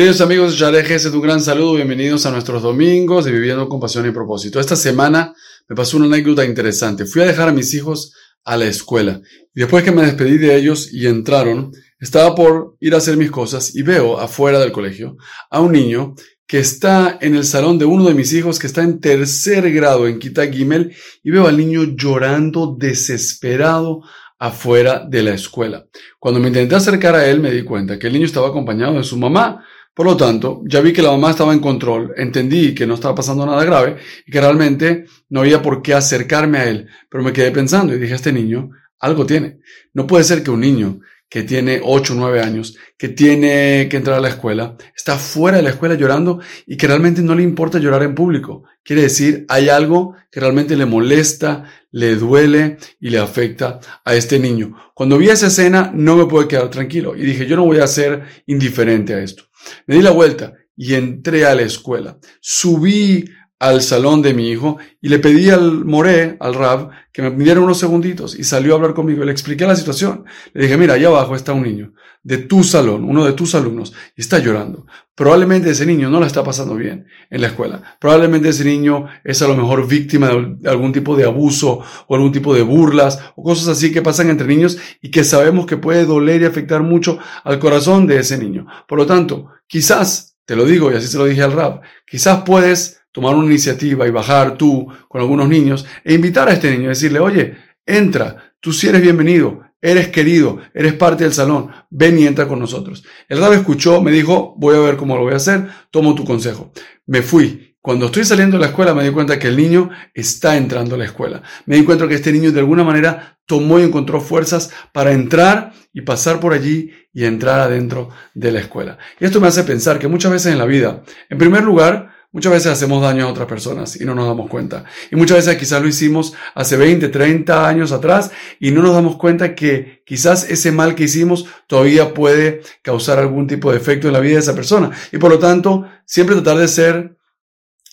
Queridos amigos de Sharejes, un gran saludo, bienvenidos a nuestros domingos de Viviendo con Pasión y Propósito. Esta semana me pasó una anécdota interesante. Fui a dejar a mis hijos a la escuela después que me despedí de ellos y entraron, estaba por ir a hacer mis cosas y veo afuera del colegio a un niño que está en el salón de uno de mis hijos que está en tercer grado en Kita Gimel y veo al niño llorando desesperado afuera de la escuela. Cuando me intenté acercar a él me di cuenta que el niño estaba acompañado de su mamá por lo tanto, ya vi que la mamá estaba en control, entendí que no estaba pasando nada grave y que realmente no había por qué acercarme a él, pero me quedé pensando y dije, este niño algo tiene. No puede ser que un niño que tiene 8 o 9 años, que tiene que entrar a la escuela, está fuera de la escuela llorando y que realmente no le importa llorar en público. Quiere decir, hay algo que realmente le molesta, le duele y le afecta a este niño. Cuando vi esa escena, no me pude quedar tranquilo y dije, yo no voy a ser indiferente a esto. Me di la vuelta y entré a la escuela. Subí al salón de mi hijo y le pedí al Moré, al Rab, que me pidiera unos segunditos y salió a hablar conmigo. Le expliqué la situación. Le dije, mira, allá abajo está un niño de tu salón, uno de tus alumnos, y está llorando. Probablemente ese niño no la está pasando bien en la escuela. Probablemente ese niño es a lo mejor víctima de algún tipo de abuso o algún tipo de burlas o cosas así que pasan entre niños y que sabemos que puede doler y afectar mucho al corazón de ese niño. Por lo tanto, quizás, te lo digo y así se lo dije al Rab, quizás puedes tomar una iniciativa y bajar tú con algunos niños e invitar a este niño, decirle, oye, entra, tú sí eres bienvenido, eres querido, eres parte del salón, ven y entra con nosotros. El rab escuchó, me dijo, voy a ver cómo lo voy a hacer, tomo tu consejo. Me fui. Cuando estoy saliendo de la escuela me di cuenta que el niño está entrando a la escuela. Me di cuenta que este niño de alguna manera tomó y encontró fuerzas para entrar y pasar por allí y entrar adentro de la escuela. Y esto me hace pensar que muchas veces en la vida, en primer lugar, Muchas veces hacemos daño a otras personas y no nos damos cuenta. Y muchas veces quizás lo hicimos hace 20, 30 años atrás y no nos damos cuenta que quizás ese mal que hicimos todavía puede causar algún tipo de efecto en la vida de esa persona. Y por lo tanto, siempre tratar de ser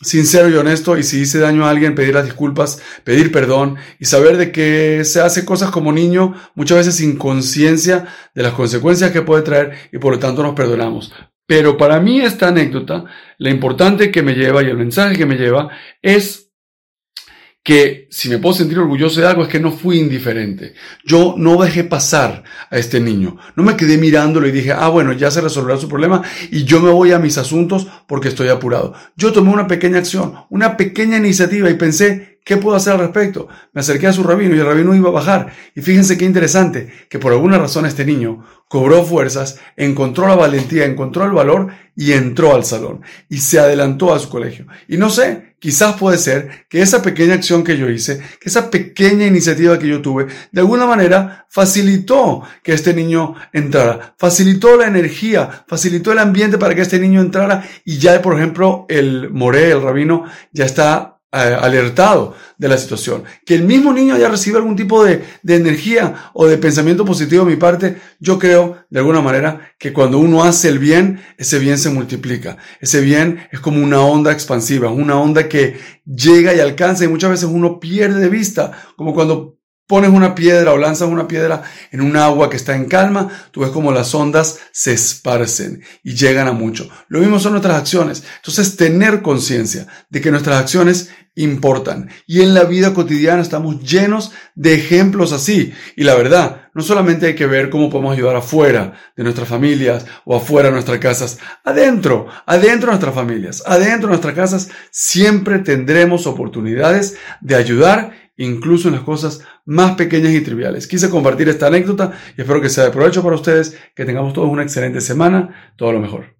sincero y honesto y si hice daño a alguien, pedir las disculpas, pedir perdón y saber de que se hace cosas como niño muchas veces sin conciencia de las consecuencias que puede traer y por lo tanto nos perdonamos. Pero para mí esta anécdota, la importante que me lleva y el mensaje que me lleva es que si me puedo sentir orgulloso de algo es que no fui indiferente. Yo no dejé pasar a este niño. No me quedé mirándolo y dije, ah, bueno, ya se resolverá su problema y yo me voy a mis asuntos porque estoy apurado. Yo tomé una pequeña acción, una pequeña iniciativa y pensé, ¿Qué puedo hacer al respecto? Me acerqué a su rabino y el rabino iba a bajar. Y fíjense qué interesante, que por alguna razón este niño cobró fuerzas, encontró la valentía, encontró el valor y entró al salón. Y se adelantó a su colegio. Y no sé, quizás puede ser que esa pequeña acción que yo hice, que esa pequeña iniciativa que yo tuve, de alguna manera facilitó que este niño entrara. Facilitó la energía, facilitó el ambiente para que este niño entrara. Y ya, por ejemplo, el Moré, el rabino, ya está alertado de la situación. Que el mismo niño haya recibido algún tipo de, de, energía o de pensamiento positivo de mi parte, yo creo de alguna manera que cuando uno hace el bien, ese bien se multiplica. Ese bien es como una onda expansiva, una onda que llega y alcanza y muchas veces uno pierde de vista, como cuando pones una piedra o lanzas una piedra en un agua que está en calma, tú ves como las ondas se esparcen y llegan a mucho. Lo mismo son nuestras acciones. Entonces, tener conciencia de que nuestras acciones importan. Y en la vida cotidiana estamos llenos de ejemplos así. Y la verdad, no solamente hay que ver cómo podemos ayudar afuera de nuestras familias o afuera de nuestras casas, adentro, adentro de nuestras familias, adentro de nuestras casas, siempre tendremos oportunidades de ayudar incluso en las cosas más pequeñas y triviales. Quise compartir esta anécdota y espero que sea de provecho para ustedes, que tengamos todos una excelente semana, todo lo mejor.